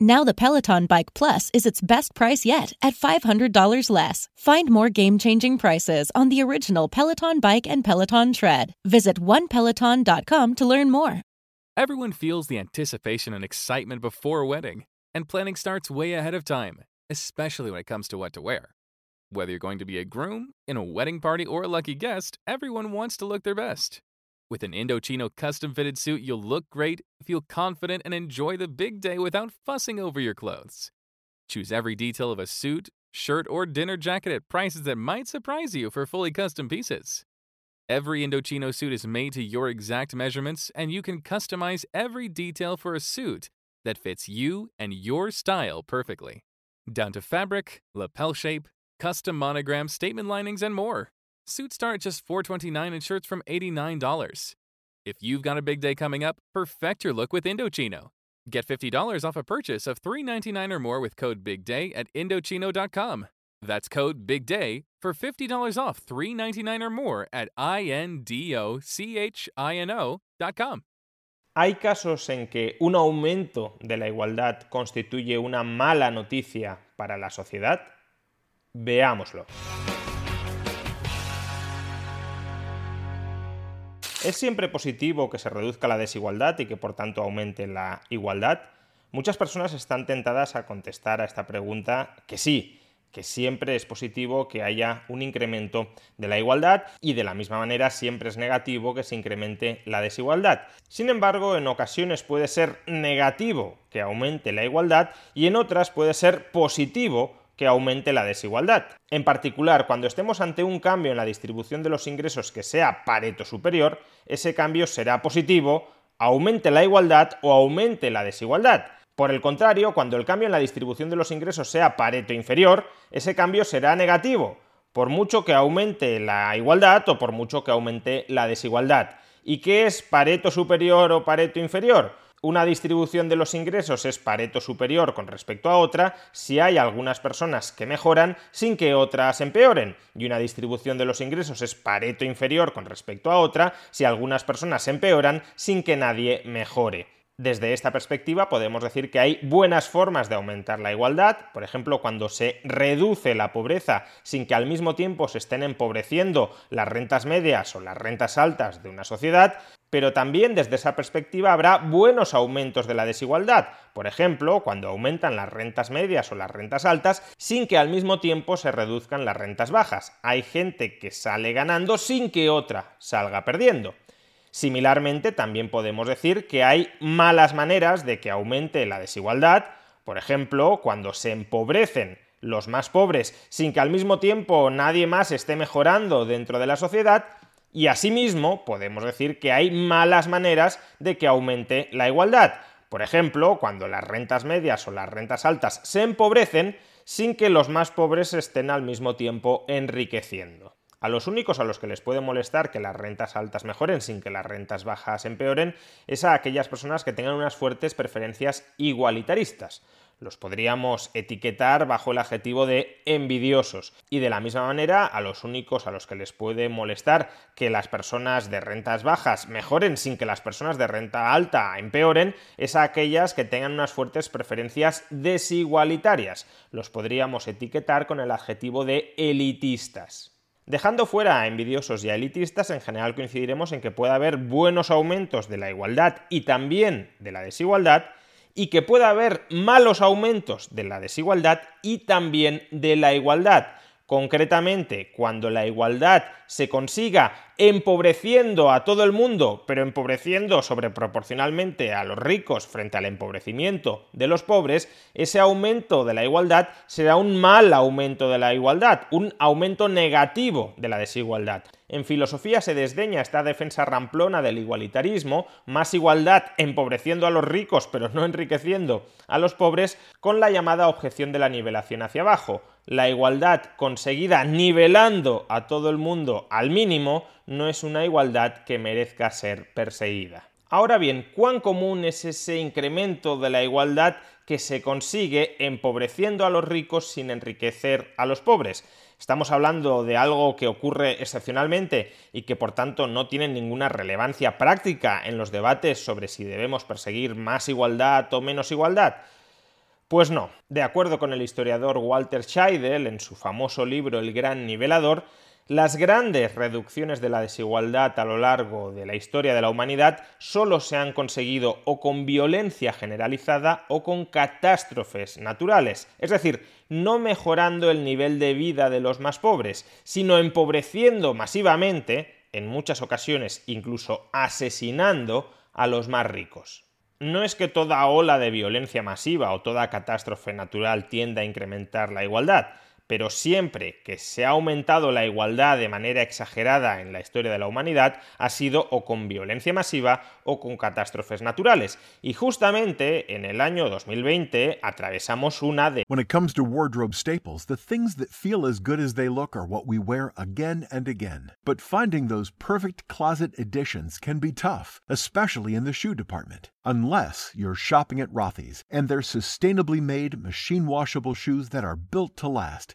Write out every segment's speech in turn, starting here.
Now the Peloton Bike Plus is its best price yet at $500 less. Find more game-changing prices on the original Peloton Bike and Peloton Tread. Visit onepeloton.com to learn more. Everyone feels the anticipation and excitement before a wedding, and planning starts way ahead of time, especially when it comes to what to wear. Whether you're going to be a groom, in a wedding party, or a lucky guest, everyone wants to look their best. With an Indochino custom fitted suit, you'll look great, feel confident, and enjoy the big day without fussing over your clothes. Choose every detail of a suit, shirt, or dinner jacket at prices that might surprise you for fully custom pieces. Every Indochino suit is made to your exact measurements, and you can customize every detail for a suit that fits you and your style perfectly. Down to fabric, lapel shape, custom monogram, statement linings, and more. Suits start at just 429 and shirts from $89. If you've got a big day coming up, perfect your look with Indochino. Get $50 off a purchase of 399 or more with code BIGDAY at Indochino.com. That's code BIGDAY for $50 off 399 or more at INDOCHINO.com. ¿Hay casos en que un aumento de la igualdad constituye una mala noticia para la sociedad? Veámoslo. ¿Es siempre positivo que se reduzca la desigualdad y que por tanto aumente la igualdad? Muchas personas están tentadas a contestar a esta pregunta que sí, que siempre es positivo que haya un incremento de la igualdad y de la misma manera siempre es negativo que se incremente la desigualdad. Sin embargo, en ocasiones puede ser negativo que aumente la igualdad y en otras puede ser positivo que aumente la desigualdad. En particular, cuando estemos ante un cambio en la distribución de los ingresos que sea pareto superior, ese cambio será positivo, aumente la igualdad o aumente la desigualdad. Por el contrario, cuando el cambio en la distribución de los ingresos sea pareto inferior, ese cambio será negativo, por mucho que aumente la igualdad o por mucho que aumente la desigualdad. ¿Y qué es pareto superior o pareto inferior? Una distribución de los ingresos es pareto superior con respecto a otra si hay algunas personas que mejoran sin que otras empeoren, y una distribución de los ingresos es pareto inferior con respecto a otra si algunas personas empeoran sin que nadie mejore. Desde esta perspectiva podemos decir que hay buenas formas de aumentar la igualdad, por ejemplo, cuando se reduce la pobreza sin que al mismo tiempo se estén empobreciendo las rentas medias o las rentas altas de una sociedad, pero también desde esa perspectiva habrá buenos aumentos de la desigualdad, por ejemplo, cuando aumentan las rentas medias o las rentas altas sin que al mismo tiempo se reduzcan las rentas bajas. Hay gente que sale ganando sin que otra salga perdiendo. Similarmente, también podemos decir que hay malas maneras de que aumente la desigualdad, por ejemplo, cuando se empobrecen los más pobres sin que al mismo tiempo nadie más esté mejorando dentro de la sociedad, y asimismo podemos decir que hay malas maneras de que aumente la igualdad, por ejemplo, cuando las rentas medias o las rentas altas se empobrecen sin que los más pobres estén al mismo tiempo enriqueciendo. A los únicos a los que les puede molestar que las rentas altas mejoren sin que las rentas bajas empeoren es a aquellas personas que tengan unas fuertes preferencias igualitaristas los podríamos etiquetar bajo el adjetivo de envidiosos. Y de la misma manera, a los únicos a los que les puede molestar que las personas de rentas bajas mejoren sin que las personas de renta alta empeoren, es a aquellas que tengan unas fuertes preferencias desigualitarias. Los podríamos etiquetar con el adjetivo de elitistas. Dejando fuera a envidiosos y a elitistas, en general coincidiremos en que puede haber buenos aumentos de la igualdad y también de la desigualdad, y que pueda haber malos aumentos de la desigualdad y también de la igualdad. Concretamente, cuando la igualdad se consiga empobreciendo a todo el mundo, pero empobreciendo sobreproporcionalmente a los ricos frente al empobrecimiento de los pobres, ese aumento de la igualdad será un mal aumento de la igualdad, un aumento negativo de la desigualdad. En filosofía se desdeña esta defensa ramplona del igualitarismo, más igualdad empobreciendo a los ricos pero no enriqueciendo a los pobres, con la llamada objeción de la nivelación hacia abajo la igualdad conseguida nivelando a todo el mundo al mínimo no es una igualdad que merezca ser perseguida. Ahora bien, ¿cuán común es ese incremento de la igualdad que se consigue empobreciendo a los ricos sin enriquecer a los pobres? Estamos hablando de algo que ocurre excepcionalmente y que por tanto no tiene ninguna relevancia práctica en los debates sobre si debemos perseguir más igualdad o menos igualdad. Pues no, de acuerdo con el historiador Walter Scheidel en su famoso libro El Gran Nivelador, las grandes reducciones de la desigualdad a lo largo de la historia de la humanidad solo se han conseguido o con violencia generalizada o con catástrofes naturales, es decir, no mejorando el nivel de vida de los más pobres, sino empobreciendo masivamente, en muchas ocasiones incluso asesinando a los más ricos no es que toda ola de violencia masiva o toda catástrofe natural tienda a incrementar la igualdad, pero siempre que se ha aumentado la igualdad de manera exagerada en la historia de la humanidad ha sido o con violencia masiva o con catástrofes naturales. Y justamente en el año 2020 atravesamos una de When it comes to wardrobe staples, the things that feel as good as they look are what we wear again and again. But finding those perfect closet additions can be tough, especially in the shoe department. Unless you're shopping at Rothy's and their sustainably made machine washable shoes that are built to last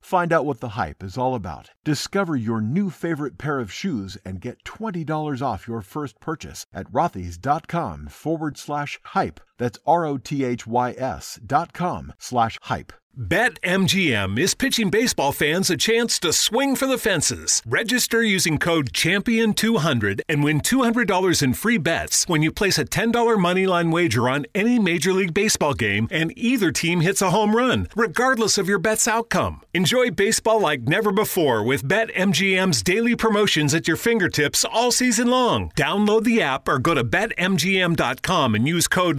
Find out what the hype is all about. Discover your new favorite pair of shoes and get $20 off your first purchase at rothys.com forward slash hype. That's R O T H Y S dot com slash hype. BetMGM is pitching baseball fans a chance to swing for the fences. Register using code CHAMPION200 and win $200 in free bets when you place a $10 moneyline wager on any Major League Baseball game and either team hits a home run, regardless of your bet's outcome. Enjoy baseball like never before with BetMGM's daily promotions at your fingertips all season long. Download the app or go to BetMGM.com and use code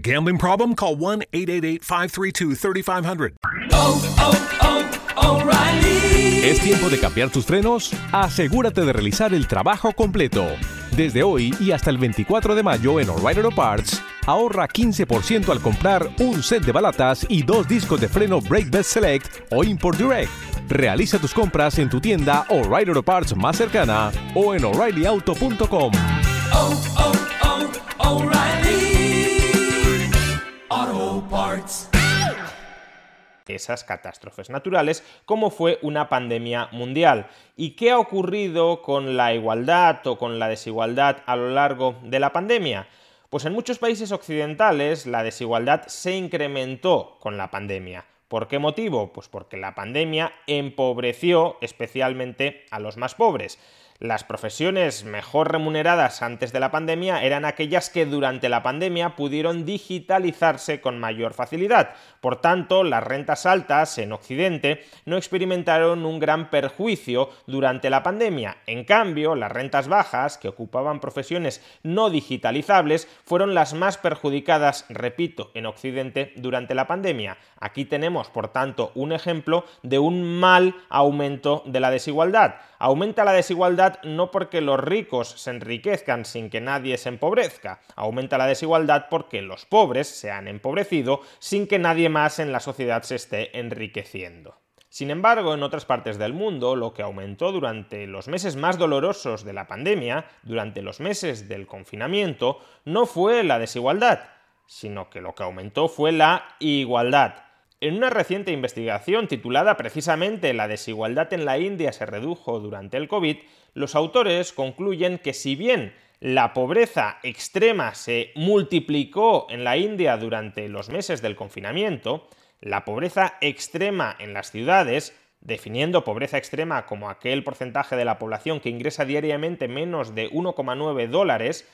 Gambling problem? Call 1 888 532 3500. ¿Es tiempo de cambiar tus frenos? Asegúrate de realizar el trabajo completo. Desde hoy y hasta el 24 de mayo en O'Reilly Auto Parts, ahorra 15% al comprar un set de balatas y dos discos de freno Brake Best Select o Import Direct. Realiza tus compras en tu tienda O'Reilly Auto Parts más cercana o en o'ReillyAuto.com. esas catástrofes naturales, como fue una pandemia mundial. ¿Y qué ha ocurrido con la igualdad o con la desigualdad a lo largo de la pandemia? Pues en muchos países occidentales la desigualdad se incrementó con la pandemia. ¿Por qué motivo? Pues porque la pandemia empobreció especialmente a los más pobres. Las profesiones mejor remuneradas antes de la pandemia eran aquellas que durante la pandemia pudieron digitalizarse con mayor facilidad. Por tanto, las rentas altas en Occidente no experimentaron un gran perjuicio durante la pandemia. En cambio, las rentas bajas, que ocupaban profesiones no digitalizables, fueron las más perjudicadas, repito, en Occidente durante la pandemia. Aquí tenemos, por tanto, un ejemplo de un mal aumento de la desigualdad. Aumenta la desigualdad no porque los ricos se enriquezcan sin que nadie se empobrezca, aumenta la desigualdad porque los pobres se han empobrecido sin que nadie más en la sociedad se esté enriqueciendo. Sin embargo, en otras partes del mundo, lo que aumentó durante los meses más dolorosos de la pandemia, durante los meses del confinamiento, no fue la desigualdad, sino que lo que aumentó fue la igualdad. En una reciente investigación titulada precisamente La desigualdad en la India se redujo durante el COVID, los autores concluyen que si bien la pobreza extrema se multiplicó en la India durante los meses del confinamiento, la pobreza extrema en las ciudades, definiendo pobreza extrema como aquel porcentaje de la población que ingresa diariamente menos de 1,9 dólares,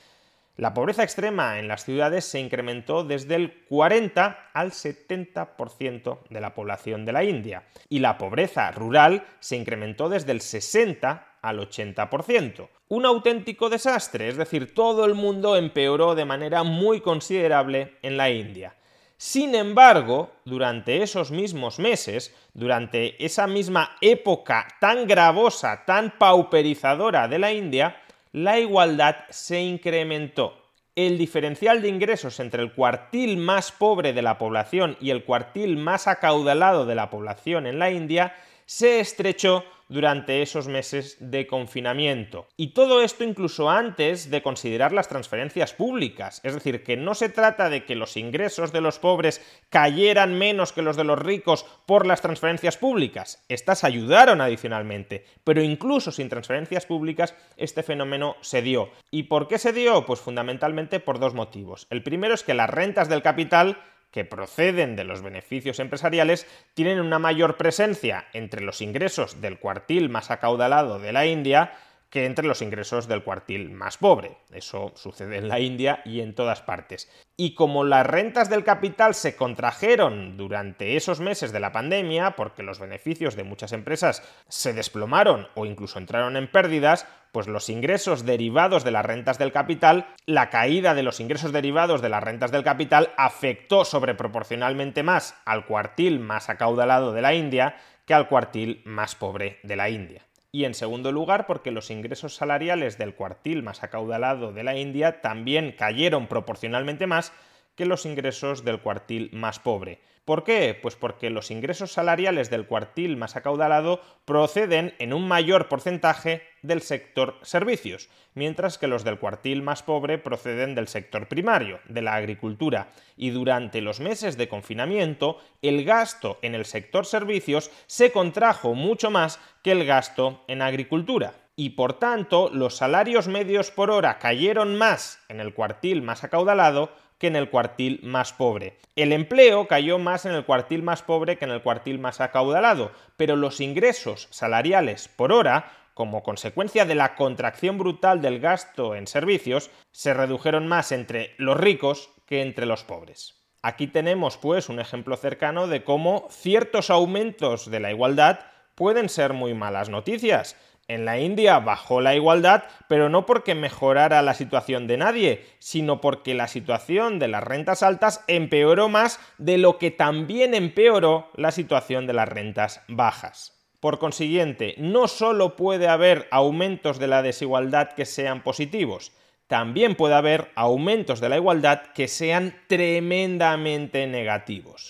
la pobreza extrema en las ciudades se incrementó desde el 40 al 70% de la población de la India y la pobreza rural se incrementó desde el 60 al 80%. Un auténtico desastre, es decir, todo el mundo empeoró de manera muy considerable en la India. Sin embargo, durante esos mismos meses, durante esa misma época tan gravosa, tan pauperizadora de la India, la igualdad se incrementó. El diferencial de ingresos entre el cuartil más pobre de la población y el cuartil más acaudalado de la población en la India se estrechó durante esos meses de confinamiento. Y todo esto incluso antes de considerar las transferencias públicas. Es decir, que no se trata de que los ingresos de los pobres cayeran menos que los de los ricos por las transferencias públicas. Estas ayudaron adicionalmente. Pero incluso sin transferencias públicas, este fenómeno se dio. ¿Y por qué se dio? Pues fundamentalmente por dos motivos. El primero es que las rentas del capital que proceden de los beneficios empresariales tienen una mayor presencia entre los ingresos del cuartil más acaudalado de la India que entre los ingresos del cuartil más pobre. Eso sucede en la India y en todas partes. Y como las rentas del capital se contrajeron durante esos meses de la pandemia, porque los beneficios de muchas empresas se desplomaron o incluso entraron en pérdidas, pues los ingresos derivados de las rentas del capital, la caída de los ingresos derivados de las rentas del capital afectó sobreproporcionalmente más al cuartil más acaudalado de la India que al cuartil más pobre de la India y en segundo lugar porque los ingresos salariales del cuartil más acaudalado de la India también cayeron proporcionalmente más que los ingresos del cuartil más pobre. ¿Por qué? Pues porque los ingresos salariales del cuartil más acaudalado proceden en un mayor porcentaje del sector servicios, mientras que los del cuartil más pobre proceden del sector primario, de la agricultura, y durante los meses de confinamiento el gasto en el sector servicios se contrajo mucho más que el gasto en agricultura y por tanto los salarios medios por hora cayeron más en el cuartil más acaudalado que en el cuartil más pobre. El empleo cayó más en el cuartil más pobre que en el cuartil más acaudalado, pero los ingresos salariales por hora como consecuencia de la contracción brutal del gasto en servicios, se redujeron más entre los ricos que entre los pobres. Aquí tenemos pues un ejemplo cercano de cómo ciertos aumentos de la igualdad pueden ser muy malas noticias en la India bajó la igualdad, pero no porque mejorara la situación de nadie, sino porque la situación de las rentas altas empeoró más de lo que también empeoró la situación de las rentas bajas. Por consiguiente, no solo puede haber aumentos de la desigualdad que sean positivos, también puede haber aumentos de la igualdad que sean tremendamente negativos.